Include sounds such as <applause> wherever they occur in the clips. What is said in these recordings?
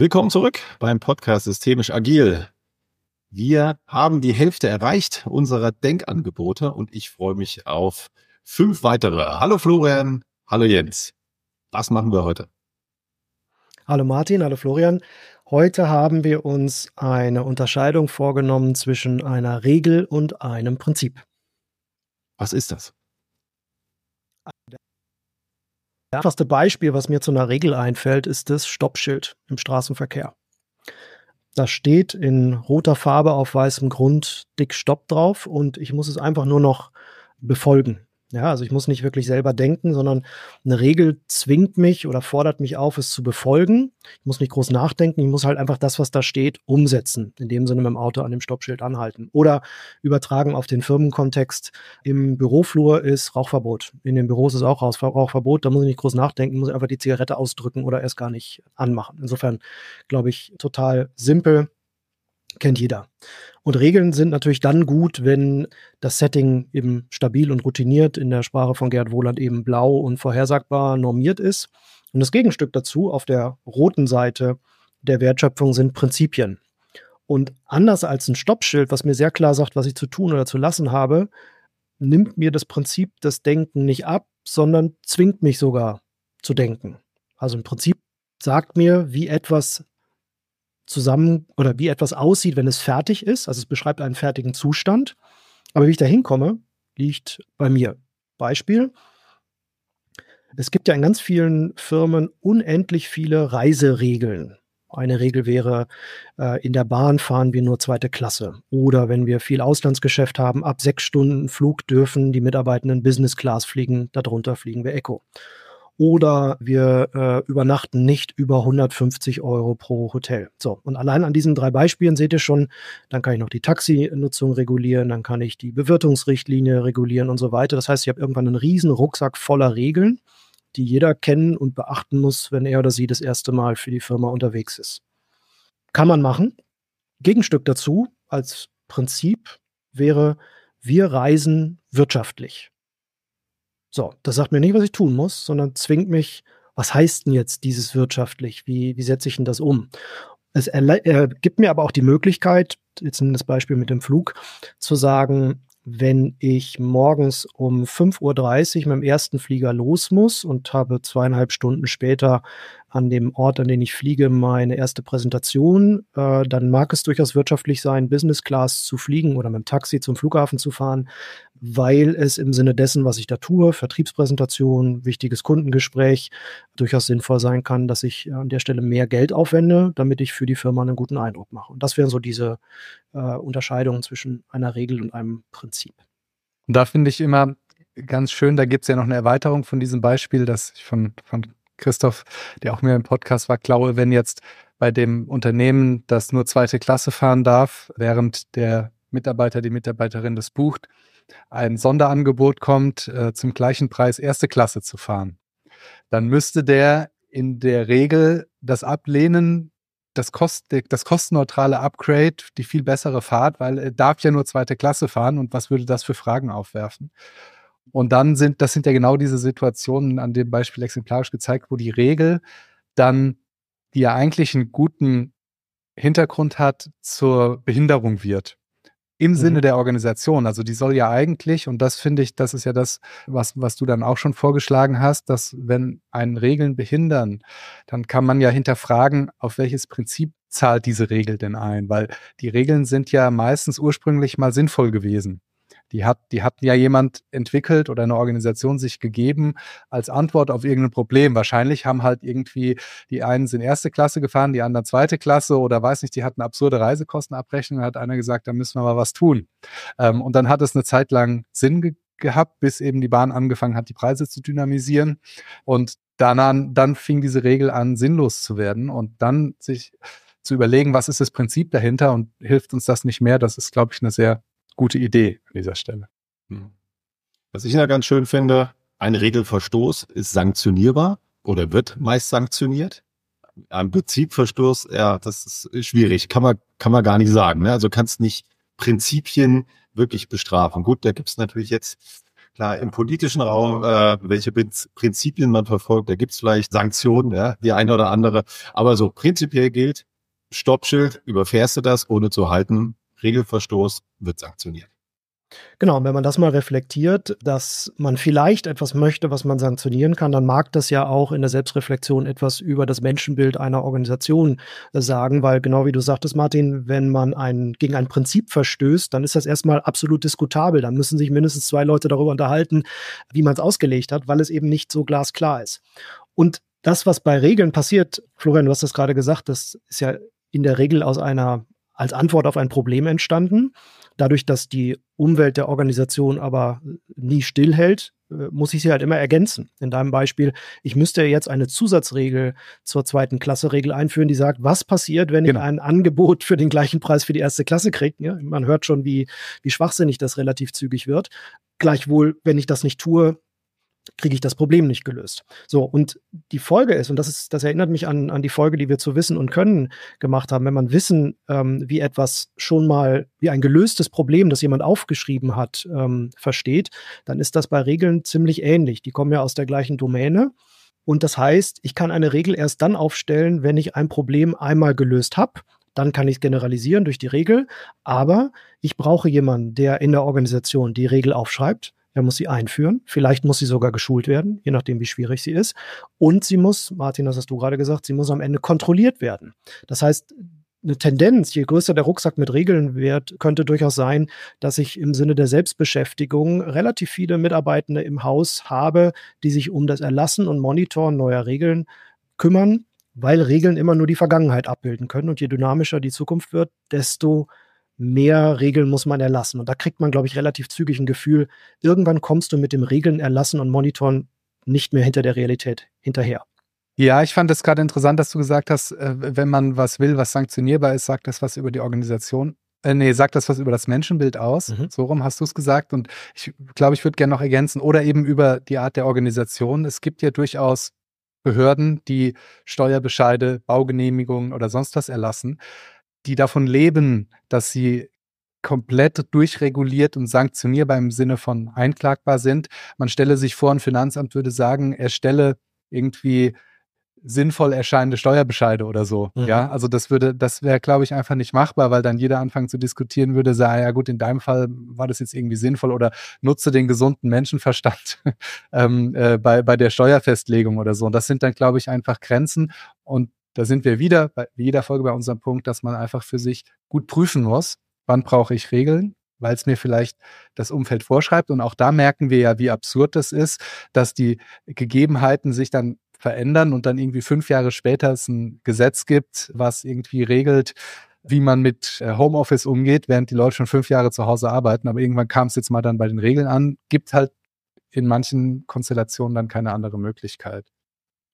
Willkommen zurück beim Podcast Systemisch Agil. Wir haben die Hälfte erreicht unserer Denkangebote und ich freue mich auf fünf weitere. Hallo Florian, hallo Jens. Was machen wir heute? Hallo Martin, hallo Florian. Heute haben wir uns eine Unterscheidung vorgenommen zwischen einer Regel und einem Prinzip. Was ist das? Das einfachste Beispiel, was mir zu einer Regel einfällt, ist das Stoppschild im Straßenverkehr. Da steht in roter Farbe auf weißem Grund dick Stopp drauf und ich muss es einfach nur noch befolgen. Ja, also ich muss nicht wirklich selber denken, sondern eine Regel zwingt mich oder fordert mich auf, es zu befolgen. Ich muss nicht groß nachdenken, ich muss halt einfach das, was da steht, umsetzen. In dem Sinne mit dem Auto an dem Stoppschild anhalten. Oder übertragen auf den Firmenkontext. Im Büroflur ist Rauchverbot. In den Büros ist auch Rauchverbot. Da muss ich nicht groß nachdenken, muss einfach die Zigarette ausdrücken oder erst gar nicht anmachen. Insofern glaube ich total simpel kennt jeder. Und Regeln sind natürlich dann gut, wenn das Setting eben stabil und routiniert in der Sprache von Gerd Wohland eben blau und vorhersagbar normiert ist. Und das Gegenstück dazu auf der roten Seite der Wertschöpfung sind Prinzipien. Und anders als ein Stoppschild, was mir sehr klar sagt, was ich zu tun oder zu lassen habe, nimmt mir das Prinzip das Denken nicht ab, sondern zwingt mich sogar zu denken. Also im Prinzip sagt mir, wie etwas zusammen oder wie etwas aussieht, wenn es fertig ist. Also es beschreibt einen fertigen Zustand. Aber wie ich da hinkomme, liegt bei mir. Beispiel. Es gibt ja in ganz vielen Firmen unendlich viele Reiseregeln. Eine Regel wäre, äh, in der Bahn fahren wir nur zweite Klasse. Oder wenn wir viel Auslandsgeschäft haben, ab sechs Stunden Flug dürfen die Mitarbeitenden Business Class fliegen, darunter fliegen wir Echo oder wir äh, übernachten nicht über 150 Euro pro Hotel. So, und allein an diesen drei Beispielen seht ihr schon, dann kann ich noch die Taxinutzung regulieren, dann kann ich die Bewirtungsrichtlinie regulieren und so weiter. Das heißt, ich habe irgendwann einen riesen Rucksack voller Regeln, die jeder kennen und beachten muss, wenn er oder sie das erste Mal für die Firma unterwegs ist. Kann man machen. Gegenstück dazu als Prinzip wäre, wir reisen wirtschaftlich. So, das sagt mir nicht, was ich tun muss, sondern zwingt mich, was heißt denn jetzt dieses wirtschaftlich? Wie, wie setze ich denn das um? Es äh, gibt mir aber auch die Möglichkeit, jetzt in das Beispiel mit dem Flug, zu sagen, wenn ich morgens um 5.30 Uhr mit dem ersten Flieger los muss und habe zweieinhalb Stunden später an dem Ort, an den ich fliege, meine erste Präsentation, äh, dann mag es durchaus wirtschaftlich sein, Business Class zu fliegen oder mit dem Taxi zum Flughafen zu fahren, weil es im Sinne dessen, was ich da tue, Vertriebspräsentation, wichtiges Kundengespräch, durchaus sinnvoll sein kann, dass ich an der Stelle mehr Geld aufwende, damit ich für die Firma einen guten Eindruck mache. Und das wären so diese äh, Unterscheidungen zwischen einer Regel und einem Prinzip. Und da finde ich immer ganz schön, da gibt es ja noch eine Erweiterung von diesem Beispiel, das ich von, von Christoph, der auch mir im Podcast war, glaube, wenn jetzt bei dem Unternehmen, das nur zweite Klasse fahren darf, während der Mitarbeiter, die Mitarbeiterin das bucht, ein Sonderangebot kommt, äh, zum gleichen Preis erste Klasse zu fahren, dann müsste der in der Regel das ablehnen, das, Kost, das kostenneutrale Upgrade, die viel bessere Fahrt, weil er darf ja nur zweite Klasse fahren und was würde das für Fragen aufwerfen? Und dann sind, das sind ja genau diese Situationen an dem Beispiel exemplarisch gezeigt, wo die Regel dann, die ja eigentlich einen guten Hintergrund hat, zur Behinderung wird. Im mhm. Sinne der Organisation. Also die soll ja eigentlich, und das finde ich, das ist ja das, was, was du dann auch schon vorgeschlagen hast, dass wenn einen Regeln behindern, dann kann man ja hinterfragen, auf welches Prinzip zahlt diese Regel denn ein? Weil die Regeln sind ja meistens ursprünglich mal sinnvoll gewesen. Die hat, die hat ja jemand entwickelt oder eine Organisation sich gegeben als Antwort auf irgendein Problem. Wahrscheinlich haben halt irgendwie die einen sind erste Klasse gefahren, die anderen zweite Klasse oder weiß nicht, die hatten absurde Reisekostenabrechnung. Da hat einer gesagt, da müssen wir mal was tun. Ähm, und dann hat es eine Zeit lang Sinn ge gehabt, bis eben die Bahn angefangen hat, die Preise zu dynamisieren. Und dann, dann fing diese Regel an, sinnlos zu werden und dann sich zu überlegen, was ist das Prinzip dahinter und hilft uns das nicht mehr? Das ist, glaube ich, eine sehr gute Idee an dieser Stelle. Hm. Was ich ja ganz schön finde, ein Regelverstoß ist sanktionierbar oder wird meist sanktioniert. Ein Prinzipverstoß, ja, das ist schwierig, kann man, kann man gar nicht sagen. Ne? Also kannst nicht Prinzipien wirklich bestrafen. Gut, da gibt's natürlich jetzt Klar, im politischen Raum, äh, welche Prinzipien man verfolgt, da gibt's vielleicht Sanktionen, ja, die eine oder andere. Aber so prinzipiell gilt, Stoppschild, überfährst du das, ohne zu halten, Regelverstoß wird sanktioniert. Genau, und wenn man das mal reflektiert, dass man vielleicht etwas möchte, was man sanktionieren kann, dann mag das ja auch in der Selbstreflexion etwas über das Menschenbild einer Organisation sagen, weil genau wie du sagtest, Martin, wenn man ein, gegen ein Prinzip verstößt, dann ist das erstmal absolut diskutabel. Dann müssen sich mindestens zwei Leute darüber unterhalten, wie man es ausgelegt hat, weil es eben nicht so glasklar ist. Und das, was bei Regeln passiert, Florian, du hast das gerade gesagt, das ist ja in der Regel aus einer als Antwort auf ein Problem entstanden. Dadurch, dass die Umwelt der Organisation aber nie stillhält, äh, muss ich sie halt immer ergänzen. In deinem Beispiel, ich müsste jetzt eine Zusatzregel zur zweiten Klasse-Regel einführen, die sagt, was passiert, wenn genau. ich ein Angebot für den gleichen Preis für die erste Klasse kriege. Ja, man hört schon, wie, wie schwachsinnig das relativ zügig wird. Gleichwohl, wenn ich das nicht tue, kriege ich das Problem nicht gelöst. So, und die Folge ist, und das ist, das erinnert mich an, an die Folge, die wir zu Wissen und Können gemacht haben, wenn man Wissen, ähm, wie etwas schon mal, wie ein gelöstes Problem, das jemand aufgeschrieben hat, ähm, versteht, dann ist das bei Regeln ziemlich ähnlich. Die kommen ja aus der gleichen Domäne. Und das heißt, ich kann eine Regel erst dann aufstellen, wenn ich ein Problem einmal gelöst habe. Dann kann ich es generalisieren durch die Regel. Aber ich brauche jemanden, der in der Organisation die Regel aufschreibt er muss sie einführen. Vielleicht muss sie sogar geschult werden, je nachdem, wie schwierig sie ist. Und sie muss, Martin, das hast du gerade gesagt, sie muss am Ende kontrolliert werden. Das heißt, eine Tendenz, je größer der Rucksack mit Regeln wird, könnte durchaus sein, dass ich im Sinne der Selbstbeschäftigung relativ viele Mitarbeitende im Haus habe, die sich um das Erlassen und Monitoren neuer Regeln kümmern, weil Regeln immer nur die Vergangenheit abbilden können. Und je dynamischer die Zukunft wird, desto mehr Regeln muss man erlassen. Und da kriegt man, glaube ich, relativ zügig ein Gefühl, irgendwann kommst du mit dem Regeln erlassen und monitoren nicht mehr hinter der Realität hinterher. Ja, ich fand es gerade interessant, dass du gesagt hast, äh, wenn man was will, was sanktionierbar ist, sagt das was über die Organisation. Äh, nee, sagt das was über das Menschenbild aus. Mhm. So rum hast du es gesagt. Und ich glaube, ich würde gerne noch ergänzen oder eben über die Art der Organisation. Es gibt ja durchaus Behörden, die Steuerbescheide, Baugenehmigungen oder sonst was erlassen die davon leben, dass sie komplett durchreguliert und sanktionierbar im Sinne von einklagbar sind. Man stelle sich vor, ein Finanzamt würde sagen, er stelle irgendwie sinnvoll erscheinende Steuerbescheide oder so. Mhm. Ja, also das würde, das wäre, glaube ich, einfach nicht machbar, weil dann jeder anfangen zu diskutieren würde, sagen, ja gut, in deinem Fall war das jetzt irgendwie sinnvoll oder nutze den gesunden Menschenverstand <laughs> ähm, äh, bei, bei der Steuerfestlegung oder so. Und das sind dann, glaube ich, einfach Grenzen. Und da sind wir wieder bei jeder Folge bei unserem Punkt, dass man einfach für sich gut prüfen muss, wann brauche ich Regeln, weil es mir vielleicht das Umfeld vorschreibt. Und auch da merken wir ja, wie absurd das ist, dass die Gegebenheiten sich dann verändern und dann irgendwie fünf Jahre später es ein Gesetz gibt, was irgendwie regelt, wie man mit äh, Homeoffice umgeht, während die Leute schon fünf Jahre zu Hause arbeiten. Aber irgendwann kam es jetzt mal dann bei den Regeln an, gibt halt in manchen Konstellationen dann keine andere Möglichkeit.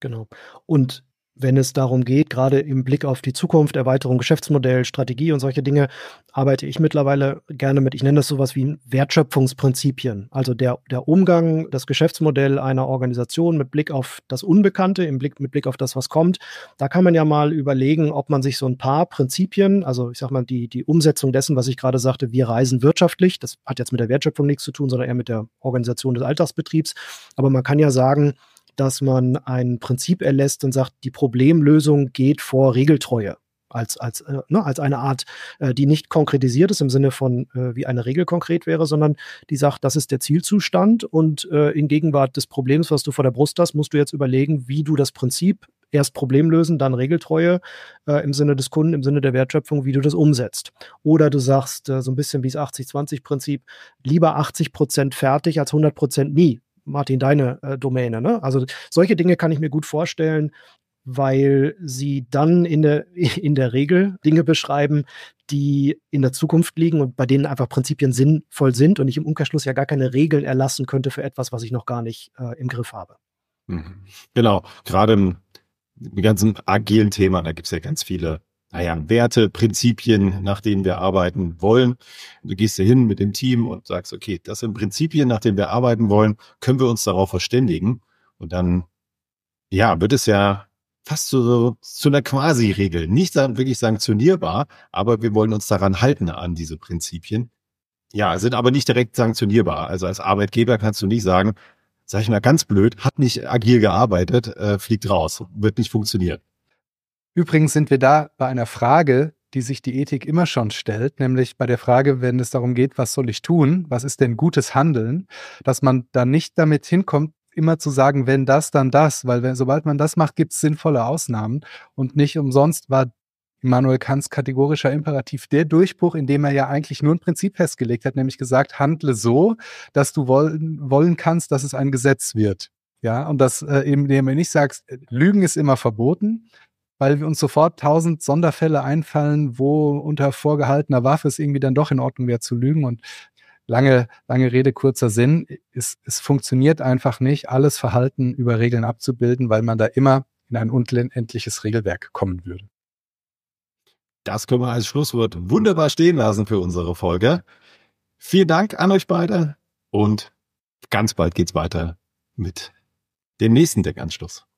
Genau. Und wenn es darum geht, gerade im Blick auf die Zukunft, Erweiterung Geschäftsmodell, Strategie und solche Dinge, arbeite ich mittlerweile gerne mit, ich nenne das sowas wie Wertschöpfungsprinzipien. Also der, der Umgang, das Geschäftsmodell einer Organisation mit Blick auf das Unbekannte, im Blick, mit Blick auf das, was kommt. Da kann man ja mal überlegen, ob man sich so ein paar Prinzipien, also ich sag mal, die, die Umsetzung dessen, was ich gerade sagte, wir reisen wirtschaftlich, das hat jetzt mit der Wertschöpfung nichts zu tun, sondern eher mit der Organisation des Alltagsbetriebs. Aber man kann ja sagen, dass man ein Prinzip erlässt und sagt, die Problemlösung geht vor Regeltreue als, als, äh, ne, als eine Art, äh, die nicht konkretisiert ist im Sinne von, äh, wie eine Regel konkret wäre, sondern die sagt, das ist der Zielzustand und äh, in Gegenwart des Problems, was du vor der Brust hast, musst du jetzt überlegen, wie du das Prinzip erst Problem lösen, dann Regeltreue äh, im Sinne des Kunden, im Sinne der Wertschöpfung, wie du das umsetzt. Oder du sagst äh, so ein bisschen wie das 80-20-Prinzip, lieber 80 Prozent fertig als 100 Prozent nie. Martin, deine äh, Domäne. Ne? Also solche Dinge kann ich mir gut vorstellen, weil sie dann in der, <laughs> in der Regel Dinge beschreiben, die in der Zukunft liegen und bei denen einfach Prinzipien sinnvoll sind und ich im Umkehrschluss ja gar keine Regeln erlassen könnte für etwas, was ich noch gar nicht äh, im Griff habe. Mhm. Genau, gerade im, im ganzen agilen Thema, da gibt es ja ganz viele naja, Werte, Prinzipien, nach denen wir arbeiten wollen. Du gehst hier hin mit dem Team und sagst, okay, das sind Prinzipien, nach denen wir arbeiten wollen, können wir uns darauf verständigen. Und dann, ja, wird es ja fast so, zu einer Quasi-Regel. Nicht wirklich sanktionierbar, aber wir wollen uns daran halten, an diese Prinzipien. Ja, sind aber nicht direkt sanktionierbar. Also als Arbeitgeber kannst du nicht sagen, sag ich mal ganz blöd, hat nicht agil gearbeitet, äh, fliegt raus, wird nicht funktionieren. Übrigens sind wir da bei einer Frage, die sich die Ethik immer schon stellt, nämlich bei der Frage, wenn es darum geht, was soll ich tun, was ist denn gutes Handeln, dass man da nicht damit hinkommt, immer zu sagen, wenn das, dann das, weil wenn, sobald man das macht, gibt es sinnvolle Ausnahmen. Und nicht umsonst war Immanuel Kants kategorischer Imperativ der Durchbruch, in dem er ja eigentlich nur ein Prinzip festgelegt hat, nämlich gesagt, handle so, dass du wollen, wollen kannst, dass es ein Gesetz wird. Ja, und das äh, eben, indem du nicht sagst, Lügen ist immer verboten, weil wir uns sofort tausend Sonderfälle einfallen, wo unter vorgehaltener Waffe es irgendwie dann doch in Ordnung wäre zu lügen. Und lange, lange Rede, kurzer Sinn, es, es funktioniert einfach nicht, alles Verhalten über Regeln abzubilden, weil man da immer in ein unendliches Regelwerk kommen würde. Das können wir als Schlusswort wunderbar stehen lassen für unsere Folge. Vielen Dank an euch beide und ganz bald geht's weiter mit dem nächsten Deckanschluss.